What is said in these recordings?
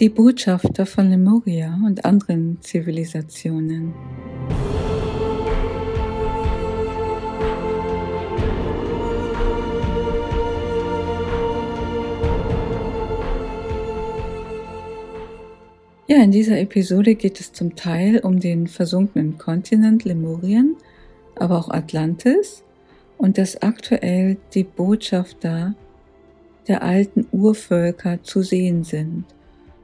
Die Botschafter von Lemuria und anderen Zivilisationen. Ja, in dieser Episode geht es zum Teil um den versunkenen Kontinent Lemurien, aber auch Atlantis und dass aktuell die Botschafter der alten Urvölker zu sehen sind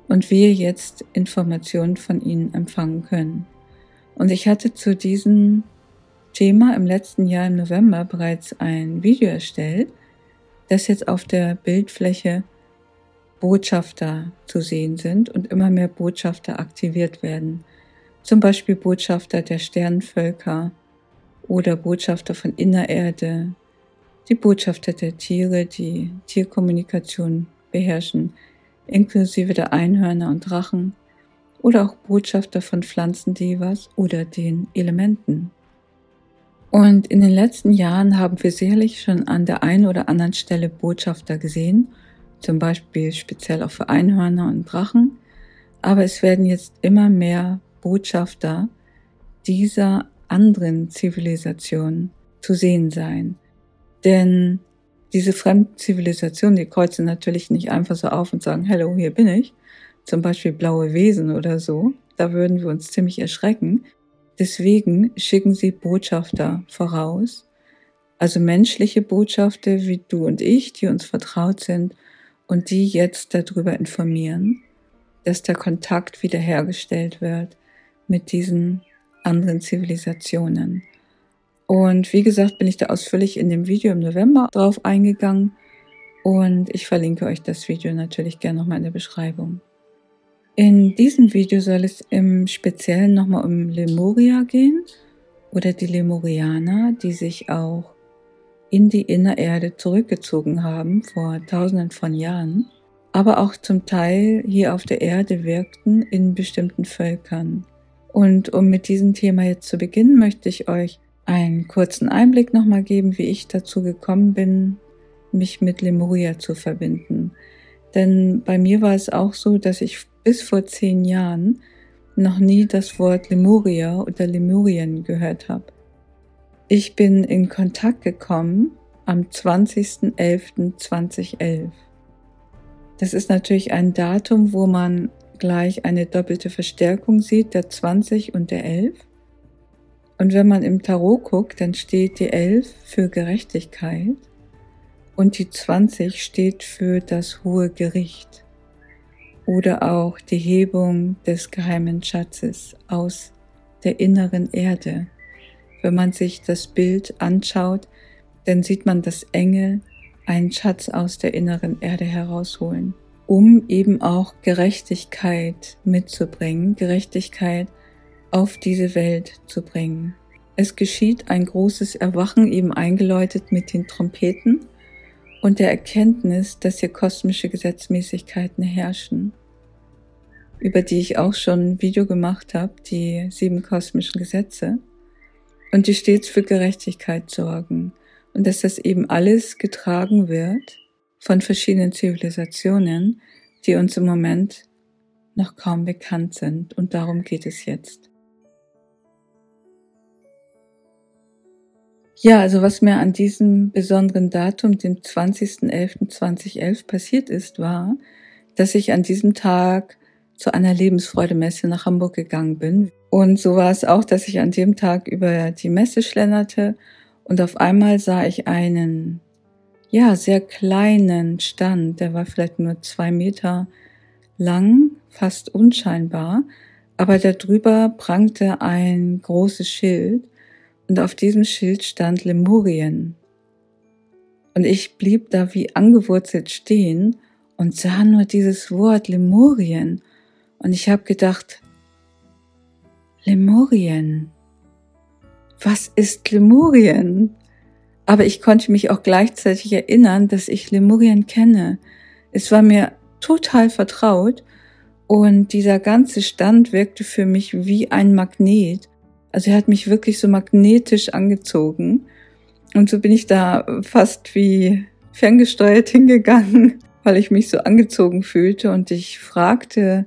und wir jetzt Informationen von ihnen empfangen können. Und ich hatte zu diesem Thema im letzten Jahr im November bereits ein Video erstellt, das jetzt auf der Bildfläche Botschafter zu sehen sind und immer mehr Botschafter aktiviert werden. Zum Beispiel Botschafter der Sternenvölker oder Botschafter von Innererde, die Botschafter der Tiere, die Tierkommunikation beherrschen, inklusive der Einhörner und Drachen oder auch Botschafter von Pflanzendevas oder den Elementen. Und in den letzten Jahren haben wir sicherlich schon an der einen oder anderen Stelle Botschafter gesehen zum Beispiel speziell auch für Einhörner und Drachen. Aber es werden jetzt immer mehr Botschafter dieser anderen Zivilisation zu sehen sein. Denn diese fremden Zivilisationen, die kreuzen natürlich nicht einfach so auf und sagen, hello, hier bin ich. Zum Beispiel blaue Wesen oder so. Da würden wir uns ziemlich erschrecken. Deswegen schicken sie Botschafter voraus. Also menschliche Botschafter wie du und ich, die uns vertraut sind und die jetzt darüber informieren, dass der Kontakt wiederhergestellt wird mit diesen anderen Zivilisationen. Und wie gesagt, bin ich da ausführlich in dem Video im November drauf eingegangen und ich verlinke euch das Video natürlich gerne nochmal in der Beschreibung. In diesem Video soll es im Speziellen nochmal um Lemuria gehen oder die Lemurianer, die sich auch in die Innererde zurückgezogen haben vor tausenden von Jahren, aber auch zum Teil hier auf der Erde wirkten in bestimmten Völkern. Und um mit diesem Thema jetzt zu beginnen, möchte ich euch einen kurzen Einblick nochmal geben, wie ich dazu gekommen bin, mich mit Lemuria zu verbinden. Denn bei mir war es auch so, dass ich bis vor zehn Jahren noch nie das Wort Lemuria oder Lemurien gehört habe. Ich bin in Kontakt gekommen am 20.11.2011. Das ist natürlich ein Datum, wo man gleich eine doppelte Verstärkung sieht, der 20 und der 11. Und wenn man im Tarot guckt, dann steht die 11 für Gerechtigkeit und die 20 steht für das hohe Gericht oder auch die Hebung des geheimen Schatzes aus der inneren Erde. Wenn man sich das Bild anschaut, dann sieht man, dass Engel einen Schatz aus der inneren Erde herausholen, um eben auch Gerechtigkeit mitzubringen, Gerechtigkeit auf diese Welt zu bringen. Es geschieht ein großes Erwachen eben eingeläutet mit den Trompeten und der Erkenntnis, dass hier kosmische Gesetzmäßigkeiten herrschen, über die ich auch schon ein Video gemacht habe, die sieben kosmischen Gesetze und die stets für Gerechtigkeit sorgen und dass das eben alles getragen wird von verschiedenen Zivilisationen, die uns im Moment noch kaum bekannt sind und darum geht es jetzt. Ja, also was mir an diesem besonderen Datum, dem 20.11.2011 passiert ist, war, dass ich an diesem Tag zu einer Lebensfreudemesse nach Hamburg gegangen bin. Und so war es auch, dass ich an dem Tag über die Messe schlenderte und auf einmal sah ich einen, ja, sehr kleinen Stand, der war vielleicht nur zwei Meter lang, fast unscheinbar, aber darüber prangte ein großes Schild und auf diesem Schild stand Lemurien. Und ich blieb da wie angewurzelt stehen und sah nur dieses Wort Lemurien und ich habe gedacht, Lemurien. Was ist Lemurien? Aber ich konnte mich auch gleichzeitig erinnern, dass ich Lemurien kenne. Es war mir total vertraut und dieser ganze Stand wirkte für mich wie ein Magnet. Also er hat mich wirklich so magnetisch angezogen. Und so bin ich da fast wie ferngesteuert hingegangen weil ich mich so angezogen fühlte und ich fragte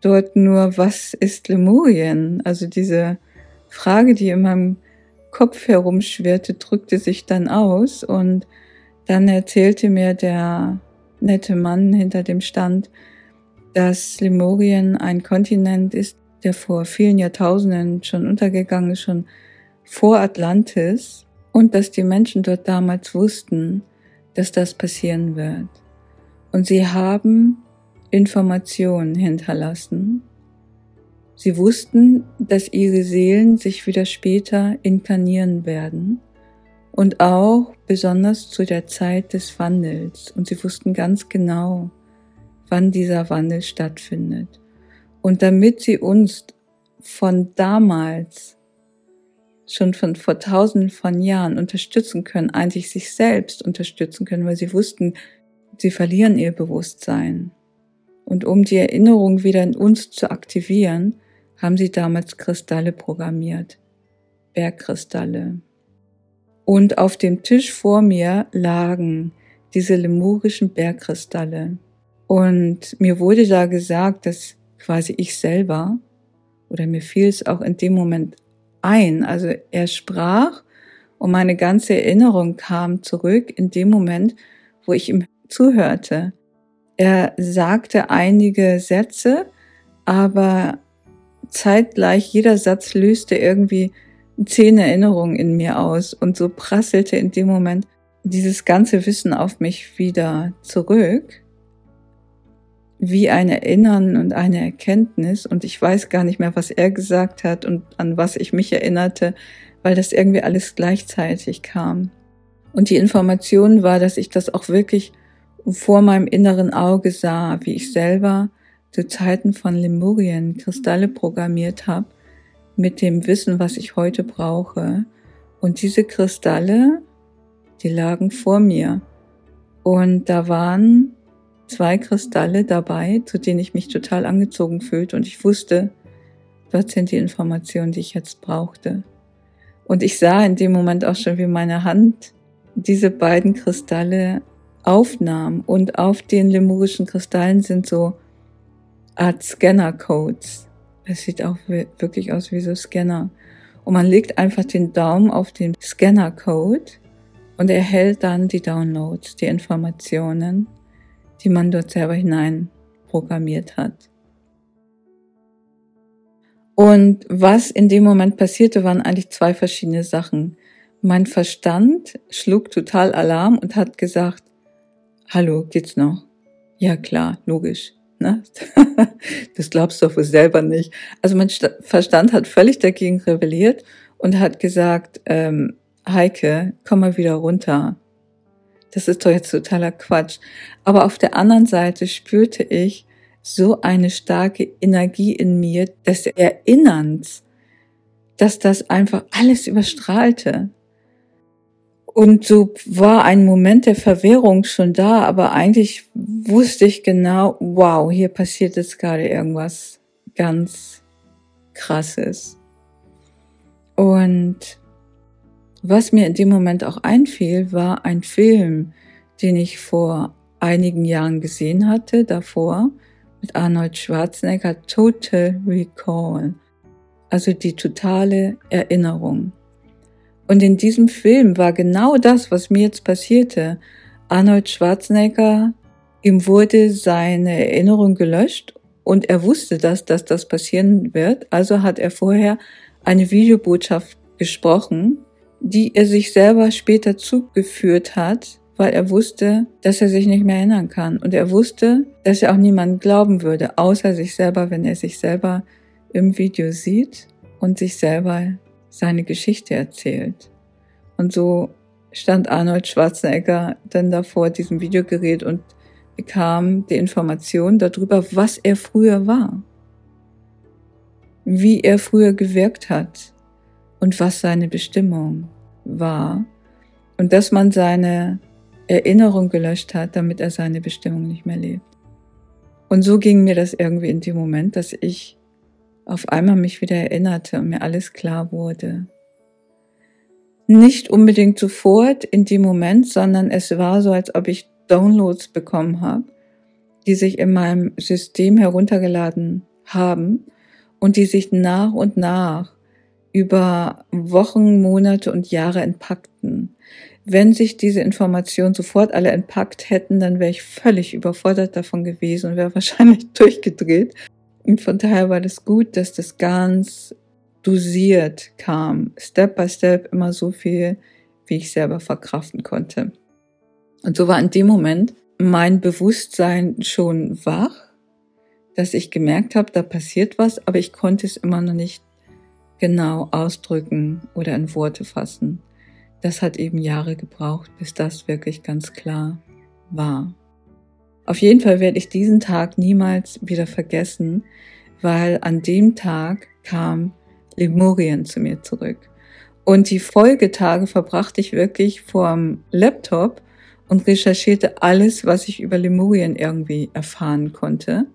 dort nur, was ist Lemurien? Also diese Frage, die in meinem Kopf herumschwirrte, drückte sich dann aus und dann erzählte mir der nette Mann hinter dem Stand, dass Lemurien ein Kontinent ist, der vor vielen Jahrtausenden schon untergegangen ist, schon vor Atlantis und dass die Menschen dort damals wussten, dass das passieren wird. Und sie haben Informationen hinterlassen. Sie wussten, dass ihre Seelen sich wieder später inkarnieren werden und auch besonders zu der Zeit des Wandels. Und sie wussten ganz genau, wann dieser Wandel stattfindet. Und damit sie uns von damals, schon von vor tausenden von Jahren unterstützen können, eigentlich sich selbst unterstützen können, weil sie wussten, sie verlieren ihr Bewusstsein. Und um die Erinnerung wieder in uns zu aktivieren, haben sie damals Kristalle programmiert. Bergkristalle. Und auf dem Tisch vor mir lagen diese lemurischen Bergkristalle. Und mir wurde da gesagt, dass quasi ich selber, oder mir fiel es auch in dem Moment ein, also er sprach und meine ganze Erinnerung kam zurück in dem Moment, wo ich ihm zuhörte. Er sagte einige Sätze, aber zeitgleich jeder Satz löste irgendwie zehn Erinnerungen in mir aus und so prasselte in dem Moment dieses ganze Wissen auf mich wieder zurück, wie ein Erinnern und eine Erkenntnis und ich weiß gar nicht mehr, was er gesagt hat und an was ich mich erinnerte, weil das irgendwie alles gleichzeitig kam. Und die Information war, dass ich das auch wirklich vor meinem inneren Auge sah, wie ich selber zu Zeiten von Lemurien Kristalle programmiert habe mit dem Wissen, was ich heute brauche. Und diese Kristalle, die lagen vor mir. Und da waren zwei Kristalle dabei, zu denen ich mich total angezogen fühlte. Und ich wusste, dort sind die Informationen, die ich jetzt brauchte. Und ich sah in dem Moment auch schon, wie meine Hand diese beiden Kristalle aufnahm. Und auf den lemurischen Kristallen sind so Art Scanner-Codes. Es sieht auch wirklich aus wie so Scanner. Und man legt einfach den Daumen auf den Scanner-Code und erhält dann die Downloads, die Informationen, die man dort selber hinein programmiert hat. Und was in dem Moment passierte, waren eigentlich zwei verschiedene Sachen. Mein Verstand schlug total Alarm und hat gesagt, hallo, geht's noch? Ja klar, logisch. Ne? Das glaubst du doch wohl selber nicht. Also mein Verstand hat völlig dagegen rebelliert und hat gesagt, ähm, Heike, komm mal wieder runter. Das ist doch jetzt totaler Quatsch. Aber auf der anderen Seite spürte ich so eine starke Energie in mir des Erinnerns, dass das einfach alles überstrahlte. Und so war ein Moment der Verwirrung schon da, aber eigentlich wusste ich genau, wow, hier passiert jetzt gerade irgendwas ganz krasses. Und was mir in dem Moment auch einfiel, war ein Film, den ich vor einigen Jahren gesehen hatte, davor, mit Arnold Schwarzenegger, Total Recall. Also die totale Erinnerung. Und in diesem Film war genau das, was mir jetzt passierte. Arnold Schwarzenegger, ihm wurde seine Erinnerung gelöscht und er wusste dass, dass das passieren wird. Also hat er vorher eine Videobotschaft gesprochen, die er sich selber später zugeführt hat, weil er wusste, dass er sich nicht mehr erinnern kann. Und er wusste, dass er auch niemanden glauben würde, außer sich selber, wenn er sich selber im Video sieht und sich selber seine Geschichte erzählt. Und so stand Arnold Schwarzenegger dann da vor diesem Videogerät und bekam die Information darüber, was er früher war, wie er früher gewirkt hat und was seine Bestimmung war und dass man seine Erinnerung gelöscht hat, damit er seine Bestimmung nicht mehr lebt. Und so ging mir das irgendwie in dem Moment, dass ich auf einmal mich wieder erinnerte und mir alles klar wurde. Nicht unbedingt sofort in dem Moment, sondern es war so, als ob ich Downloads bekommen habe, die sich in meinem System heruntergeladen haben und die sich nach und nach über Wochen, Monate und Jahre entpackten. Wenn sich diese Informationen sofort alle entpackt hätten, dann wäre ich völlig überfordert davon gewesen und wäre wahrscheinlich durchgedreht. Und von daher war das gut, dass das ganz dosiert kam, Step by Step immer so viel, wie ich selber verkraften konnte. Und so war in dem Moment mein Bewusstsein schon wach, dass ich gemerkt habe, da passiert was, aber ich konnte es immer noch nicht genau ausdrücken oder in Worte fassen. Das hat eben Jahre gebraucht, bis das wirklich ganz klar war. Auf jeden Fall werde ich diesen Tag niemals wieder vergessen, weil an dem Tag kam Lemurien zu mir zurück. Und die Folgetage verbrachte ich wirklich vorm Laptop und recherchierte alles, was ich über Lemurien irgendwie erfahren konnte.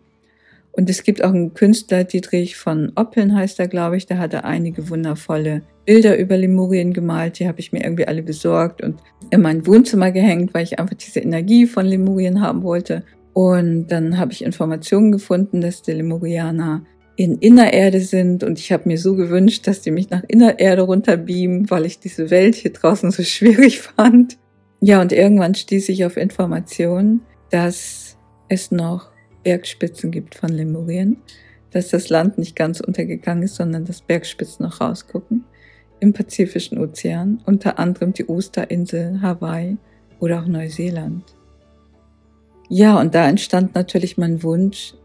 Und es gibt auch einen Künstler, Dietrich von Oppeln heißt er, glaube ich, der hatte einige wundervolle Bilder über Lemurien gemalt. Die habe ich mir irgendwie alle besorgt und in mein Wohnzimmer gehängt, weil ich einfach diese Energie von Lemurien haben wollte. Und dann habe ich Informationen gefunden, dass die Lemurianer in Innererde sind und ich habe mir so gewünscht, dass die mich nach Innererde runterbeamen, weil ich diese Welt hier draußen so schwierig fand. Ja, und irgendwann stieß ich auf Informationen, dass es noch Bergspitzen gibt von Lemurien, dass das Land nicht ganz untergegangen ist, sondern dass Bergspitzen noch rausgucken im Pazifischen Ozean, unter anderem die Osterinsel, Hawaii oder auch Neuseeland. Ja, und da entstand natürlich mein Wunsch,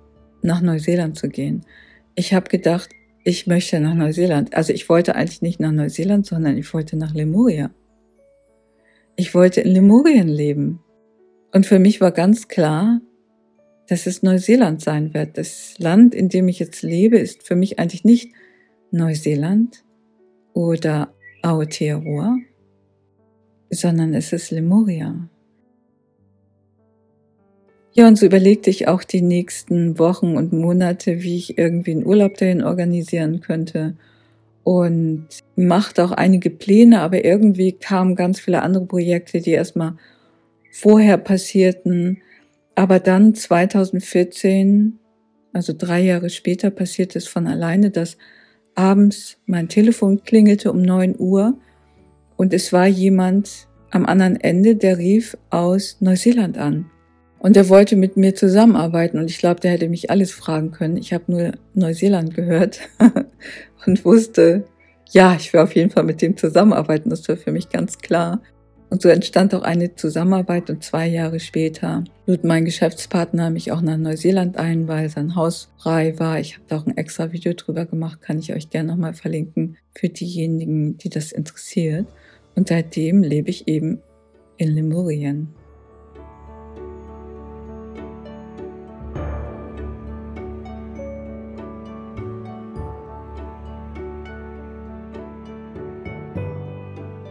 nach Neuseeland zu gehen. Ich habe gedacht, ich möchte nach Neuseeland. Also ich wollte eigentlich nicht nach Neuseeland, sondern ich wollte nach Lemuria. Ich wollte in Lemurien leben. Und für mich war ganz klar, dass es Neuseeland sein wird. Das Land, in dem ich jetzt lebe, ist für mich eigentlich nicht Neuseeland oder Aotearoa, sondern es ist Lemuria. Ja, und so überlegte ich auch die nächsten Wochen und Monate, wie ich irgendwie einen Urlaub dahin organisieren könnte und machte auch einige Pläne, aber irgendwie kamen ganz viele andere Projekte, die erstmal vorher passierten aber dann 2014, also drei Jahre später, passiert es von alleine, dass abends mein Telefon klingelte um neun Uhr und es war jemand am anderen Ende, der rief aus Neuseeland an. Und er wollte mit mir zusammenarbeiten und ich glaube, der hätte mich alles fragen können. Ich habe nur Neuseeland gehört und wusste, ja, ich will auf jeden Fall mit dem zusammenarbeiten. Das war für mich ganz klar. Und so entstand auch eine Zusammenarbeit und zwei Jahre später lud mein Geschäftspartner mich auch nach Neuseeland ein, weil sein Haus frei war. Ich habe da auch ein extra Video drüber gemacht, kann ich euch gerne nochmal verlinken für diejenigen, die das interessiert. Und seitdem lebe ich eben in Lemurien.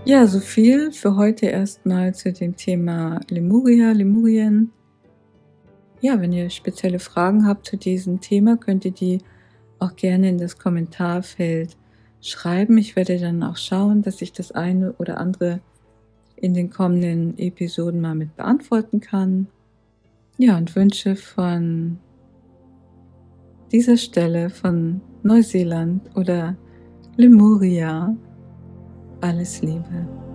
Ja, so viel für heute erstmal zu dem Thema Lemuria, Lemurien. Ja, wenn ihr spezielle Fragen habt zu diesem Thema, könnt ihr die auch gerne in das Kommentarfeld schreiben. Ich werde dann auch schauen, dass ich das eine oder andere in den kommenden Episoden mal mit beantworten kann. Ja, und wünsche von dieser Stelle von Neuseeland oder Lemuria alles Liebe.